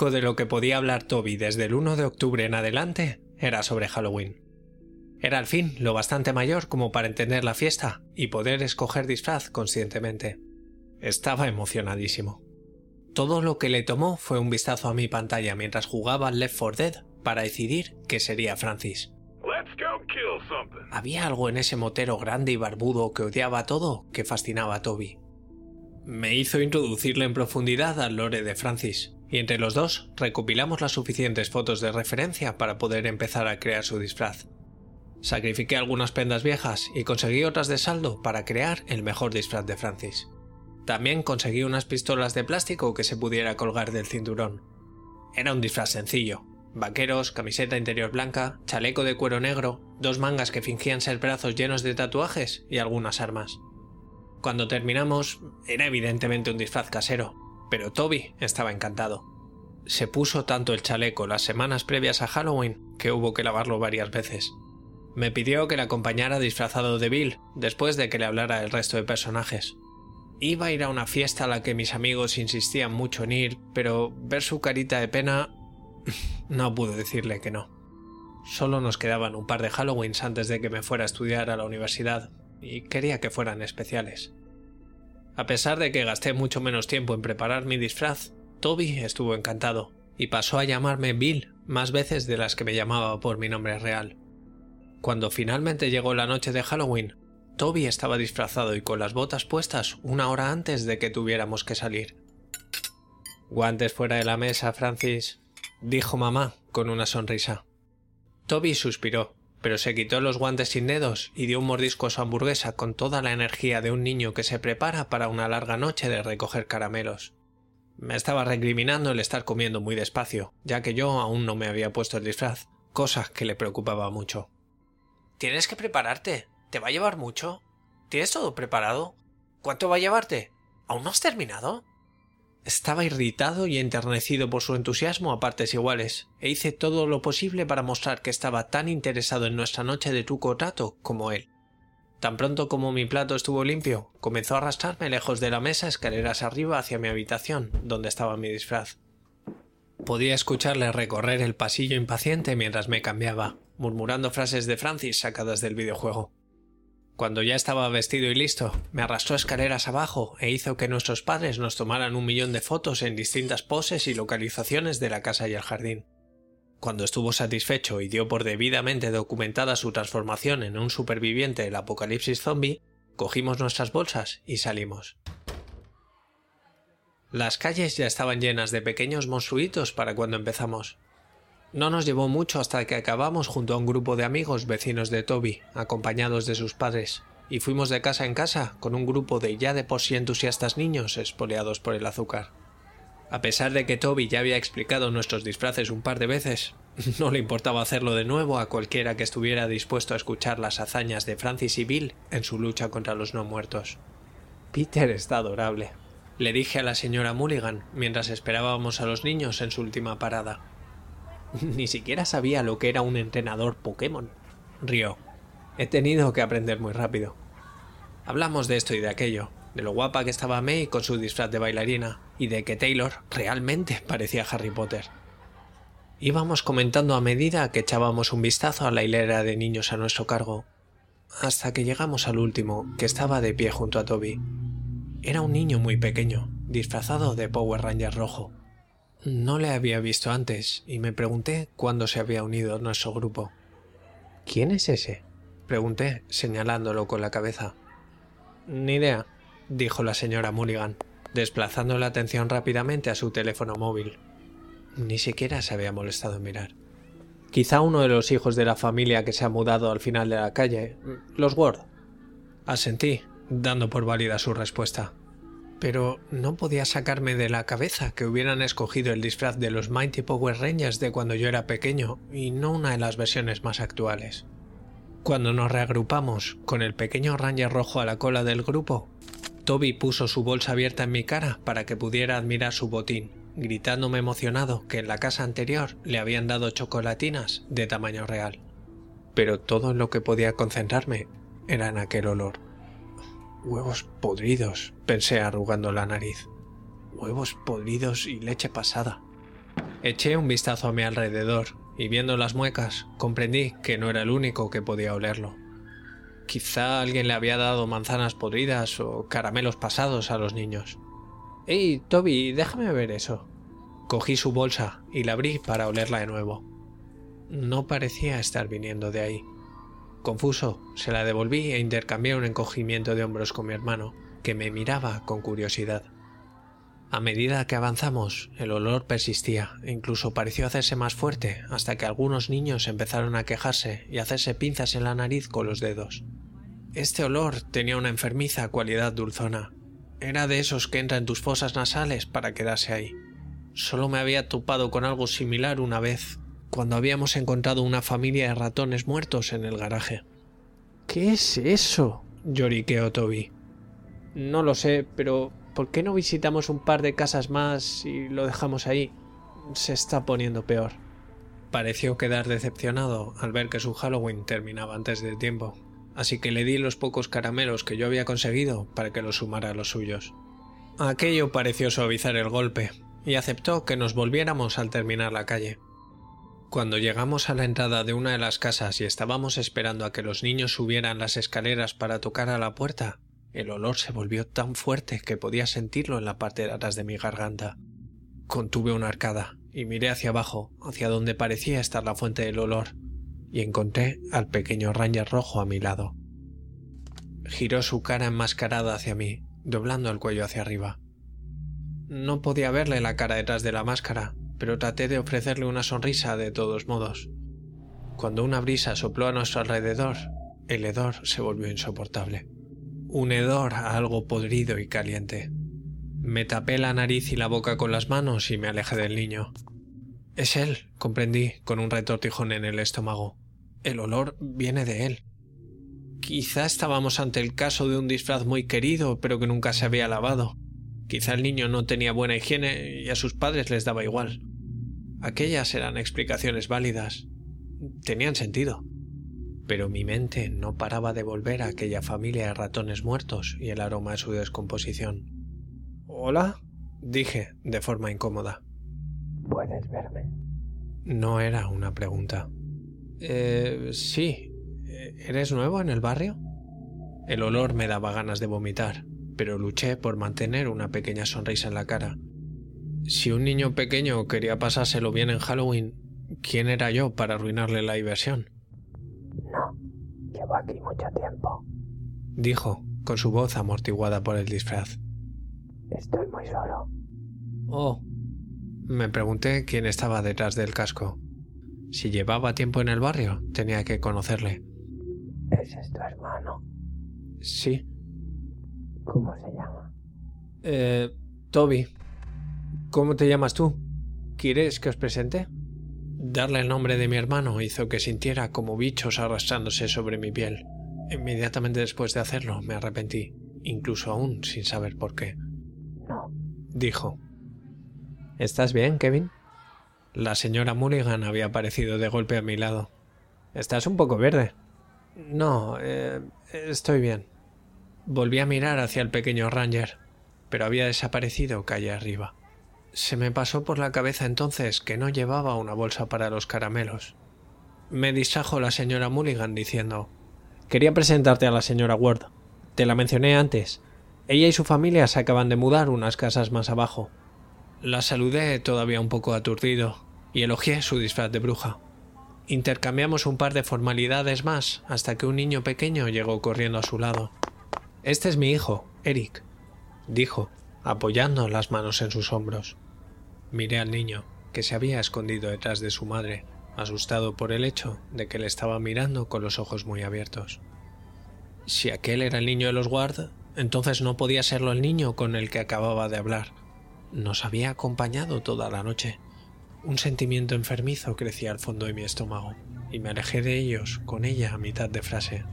Único de lo que podía hablar Toby desde el 1 de octubre en adelante era sobre Halloween. Era al fin lo bastante mayor como para entender la fiesta y poder escoger disfraz conscientemente. Estaba emocionadísimo. Todo lo que le tomó fue un vistazo a mi pantalla mientras jugaba Left 4 Dead para decidir que sería Francis. Había algo en ese motero grande y barbudo que odiaba todo que fascinaba a Toby. Me hizo introducirle en profundidad al lore de Francis, y entre los dos recopilamos las suficientes fotos de referencia para poder empezar a crear su disfraz. Sacrifiqué algunas prendas viejas y conseguí otras de saldo para crear el mejor disfraz de Francis. También conseguí unas pistolas de plástico que se pudiera colgar del cinturón. Era un disfraz sencillo. Vaqueros, camiseta interior blanca, chaleco de cuero negro, dos mangas que fingían ser brazos llenos de tatuajes y algunas armas. Cuando terminamos, era evidentemente un disfraz casero, pero Toby estaba encantado. Se puso tanto el chaleco las semanas previas a Halloween que hubo que lavarlo varias veces. Me pidió que le acompañara disfrazado de Bill después de que le hablara el resto de personajes. Iba a ir a una fiesta a la que mis amigos insistían mucho en ir, pero ver su carita de pena no pude decirle que no. Solo nos quedaban un par de Halloweens antes de que me fuera a estudiar a la universidad, y quería que fueran especiales. A pesar de que gasté mucho menos tiempo en preparar mi disfraz, Toby estuvo encantado, y pasó a llamarme Bill más veces de las que me llamaba por mi nombre real. Cuando finalmente llegó la noche de Halloween, Toby estaba disfrazado y con las botas puestas una hora antes de que tuviéramos que salir. Guantes fuera de la mesa, Francis, dijo mamá con una sonrisa. Toby suspiró, pero se quitó los guantes sin dedos y dio un mordisco a su hamburguesa con toda la energía de un niño que se prepara para una larga noche de recoger caramelos. Me estaba recriminando el estar comiendo muy despacio, ya que yo aún no me había puesto el disfraz, cosa que le preocupaba mucho. Tienes que prepararte. ¿Te va a llevar mucho? ¿Tienes todo preparado? ¿Cuánto va a llevarte? ¿Aún no has terminado? Estaba irritado y enternecido por su entusiasmo a partes iguales, e hice todo lo posible para mostrar que estaba tan interesado en nuestra noche de truco trato como él. Tan pronto como mi plato estuvo limpio, comenzó a arrastrarme lejos de la mesa escaleras arriba hacia mi habitación, donde estaba mi disfraz. Podía escucharle recorrer el pasillo impaciente mientras me cambiaba, murmurando frases de Francis sacadas del videojuego. Cuando ya estaba vestido y listo, me arrastró escaleras abajo e hizo que nuestros padres nos tomaran un millón de fotos en distintas poses y localizaciones de la casa y el jardín. Cuando estuvo satisfecho y dio por debidamente documentada su transformación en un superviviente del apocalipsis zombie, cogimos nuestras bolsas y salimos. Las calles ya estaban llenas de pequeños monstruitos para cuando empezamos. No nos llevó mucho hasta que acabamos junto a un grupo de amigos vecinos de Toby, acompañados de sus padres, y fuimos de casa en casa con un grupo de ya de por sí entusiastas niños espoleados por el azúcar. A pesar de que Toby ya había explicado nuestros disfraces un par de veces, no le importaba hacerlo de nuevo a cualquiera que estuviera dispuesto a escuchar las hazañas de Francis y Bill en su lucha contra los no muertos. Peter está adorable, le dije a la señora Mulligan mientras esperábamos a los niños en su última parada. Ni siquiera sabía lo que era un entrenador Pokémon. Rió. He tenido que aprender muy rápido. Hablamos de esto y de aquello, de lo guapa que estaba May con su disfraz de bailarina, y de que Taylor realmente parecía Harry Potter. Íbamos comentando a medida que echábamos un vistazo a la hilera de niños a nuestro cargo, hasta que llegamos al último, que estaba de pie junto a Toby. Era un niño muy pequeño, disfrazado de Power Ranger rojo. No le había visto antes y me pregunté cuándo se había unido a nuestro grupo. ¿Quién es ese? pregunté, señalándolo con la cabeza. Ni idea, dijo la señora Mulligan. desplazando la atención rápidamente a su teléfono móvil. Ni siquiera se había molestado en mirar. Quizá uno de los hijos de la familia que se ha mudado al final de la calle, los Ward. Asentí, dando por válida su respuesta. Pero no podía sacarme de la cabeza que hubieran escogido el disfraz de los Mighty Power Rangers de cuando yo era pequeño y no una de las versiones más actuales. Cuando nos reagrupamos con el pequeño Ranger rojo a la cola del grupo, Toby puso su bolsa abierta en mi cara para que pudiera admirar su botín, gritándome emocionado que en la casa anterior le habían dado chocolatinas de tamaño real. Pero todo en lo que podía concentrarme era en aquel olor. Huevos podridos, pensé arrugando la nariz. Huevos podridos y leche pasada. Eché un vistazo a mi alrededor y viendo las muecas comprendí que no era el único que podía olerlo. Quizá alguien le había dado manzanas podridas o caramelos pasados a los niños. ¡Ey, Toby, déjame ver eso! Cogí su bolsa y la abrí para olerla de nuevo. No parecía estar viniendo de ahí. Confuso, se la devolví e intercambié un encogimiento de hombros con mi hermano, que me miraba con curiosidad. A medida que avanzamos, el olor persistía e incluso pareció hacerse más fuerte hasta que algunos niños empezaron a quejarse y hacerse pinzas en la nariz con los dedos. Este olor tenía una enfermiza cualidad dulzona. Era de esos que entran en tus fosas nasales para quedarse ahí. Solo me había topado con algo similar una vez, cuando habíamos encontrado una familia de ratones muertos en el garaje. ¿Qué es eso? lloriqueó Toby. No lo sé, pero ¿por qué no visitamos un par de casas más y lo dejamos ahí? Se está poniendo peor. Pareció quedar decepcionado al ver que su Halloween terminaba antes del tiempo así que le di los pocos caramelos que yo había conseguido para que los sumara a los suyos. Aquello pareció suavizar el golpe, y aceptó que nos volviéramos al terminar la calle. Cuando llegamos a la entrada de una de las casas y estábamos esperando a que los niños subieran las escaleras para tocar a la puerta, el olor se volvió tan fuerte que podía sentirlo en la parte de atrás de mi garganta. Contuve una arcada y miré hacia abajo, hacia donde parecía estar la fuente del olor, y encontré al pequeño Ranger rojo a mi lado. Giró su cara enmascarada hacia mí, doblando el cuello hacia arriba. No podía verle la cara detrás de la máscara, pero traté de ofrecerle una sonrisa de todos modos. Cuando una brisa sopló a nuestro alrededor, el hedor se volvió insoportable. Un hedor a algo podrido y caliente. Me tapé la nariz y la boca con las manos y me alejé del niño. Es él, comprendí, con un retortijón en el estómago. El olor viene de él. Quizá estábamos ante el caso de un disfraz muy querido, pero que nunca se había lavado. Quizá el niño no tenía buena higiene y a sus padres les daba igual. Aquellas eran explicaciones válidas. Tenían sentido. Pero mi mente no paraba de volver a aquella familia de ratones muertos y el aroma de su descomposición. ¿Hola? dije de forma incómoda. ¿Puedes verme? No era una pregunta. Eh, sí. ¿Eres nuevo en el barrio? El olor me daba ganas de vomitar, pero luché por mantener una pequeña sonrisa en la cara. Si un niño pequeño quería pasárselo bien en Halloween, ¿quién era yo para arruinarle la diversión? No, llevo aquí mucho tiempo, dijo, con su voz amortiguada por el disfraz. Estoy muy solo. Oh. Me pregunté quién estaba detrás del casco. Si llevaba tiempo en el barrio, tenía que conocerle. ¿Ese es tu hermano? Sí. ¿Cómo se llama? Eh, Toby. ¿Cómo te llamas tú? ¿Quieres que os presente? Darle el nombre de mi hermano hizo que sintiera como bichos arrastrándose sobre mi piel. Inmediatamente después de hacerlo me arrepentí, incluso aún sin saber por qué. No. Dijo. ¿Estás bien, Kevin? La señora Mulligan había aparecido de golpe a mi lado. Estás un poco verde. No, eh, estoy bien. Volví a mirar hacia el pequeño Ranger, pero había desaparecido calle arriba. Se me pasó por la cabeza entonces que no llevaba una bolsa para los caramelos. Me distrajo la señora Mulligan diciendo Quería presentarte a la señora Ward. Te la mencioné antes. Ella y su familia se acaban de mudar unas casas más abajo. La saludé todavía un poco aturdido y elogié su disfraz de bruja. Intercambiamos un par de formalidades más hasta que un niño pequeño llegó corriendo a su lado. Este es mi hijo, Eric, dijo, apoyando las manos en sus hombros. Miré al niño, que se había escondido detrás de su madre, asustado por el hecho de que le estaba mirando con los ojos muy abiertos. Si aquel era el niño de los Ward, entonces no podía serlo el niño con el que acababa de hablar. Nos había acompañado toda la noche. Un sentimiento enfermizo crecía al fondo de mi estómago, y me alejé de ellos con ella a mitad de frase.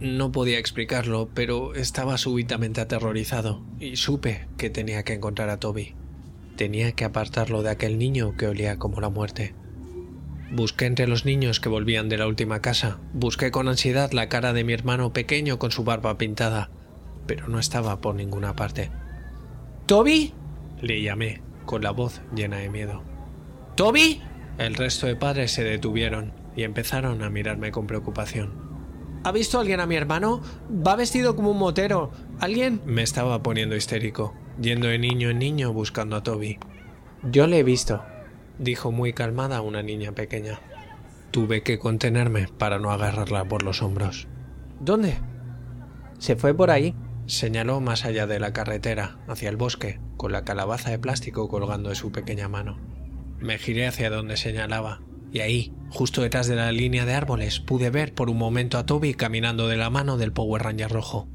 No podía explicarlo, pero estaba súbitamente aterrorizado, y supe que tenía que encontrar a Toby. Tenía que apartarlo de aquel niño que olía como la muerte. Busqué entre los niños que volvían de la última casa, busqué con ansiedad la cara de mi hermano pequeño con su barba pintada, pero no estaba por ninguna parte. ¿Toby? le llamé, con la voz llena de miedo. ¿Toby? El resto de padres se detuvieron y empezaron a mirarme con preocupación. ¿Ha visto alguien a mi hermano? Va vestido como un motero. ¿Alguien? Me estaba poniendo histérico, yendo de niño en niño buscando a Toby. Yo le he visto, dijo muy calmada una niña pequeña. Tuve que contenerme para no agarrarla por los hombros. ¿Dónde? Se fue por ahí, señaló más allá de la carretera, hacia el bosque, con la calabaza de plástico colgando de su pequeña mano. Me giré hacia donde señalaba, y ahí, justo detrás de la línea de árboles, pude ver por un momento a Toby caminando de la mano del Power Ranger rojo.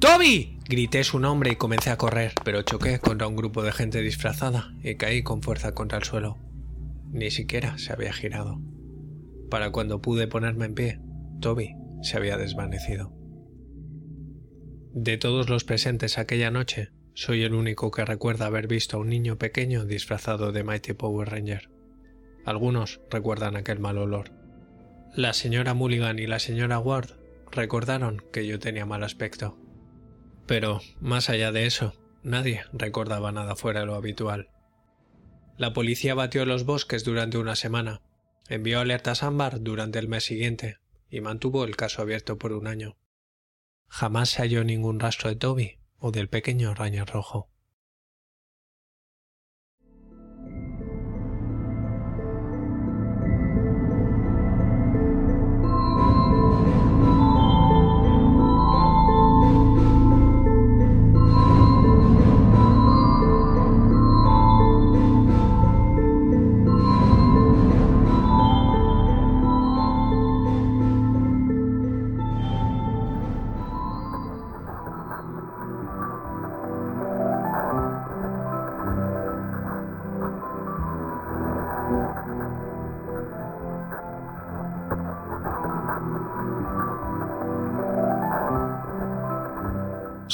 ¡Toby! Grité su nombre y comencé a correr, pero choqué contra un grupo de gente disfrazada y caí con fuerza contra el suelo. Ni siquiera se había girado. Para cuando pude ponerme en pie, Toby se había desvanecido. De todos los presentes aquella noche, soy el único que recuerda haber visto a un niño pequeño disfrazado de Mighty Power Ranger. Algunos recuerdan aquel mal olor. La señora Mulligan y la señora Ward recordaron que yo tenía mal aspecto. Pero, más allá de eso, nadie recordaba nada fuera de lo habitual. La policía batió los bosques durante una semana, envió alertas ámbar durante el mes siguiente y mantuvo el caso abierto por un año. Jamás se halló ningún rastro de Toby o del pequeño raño rojo.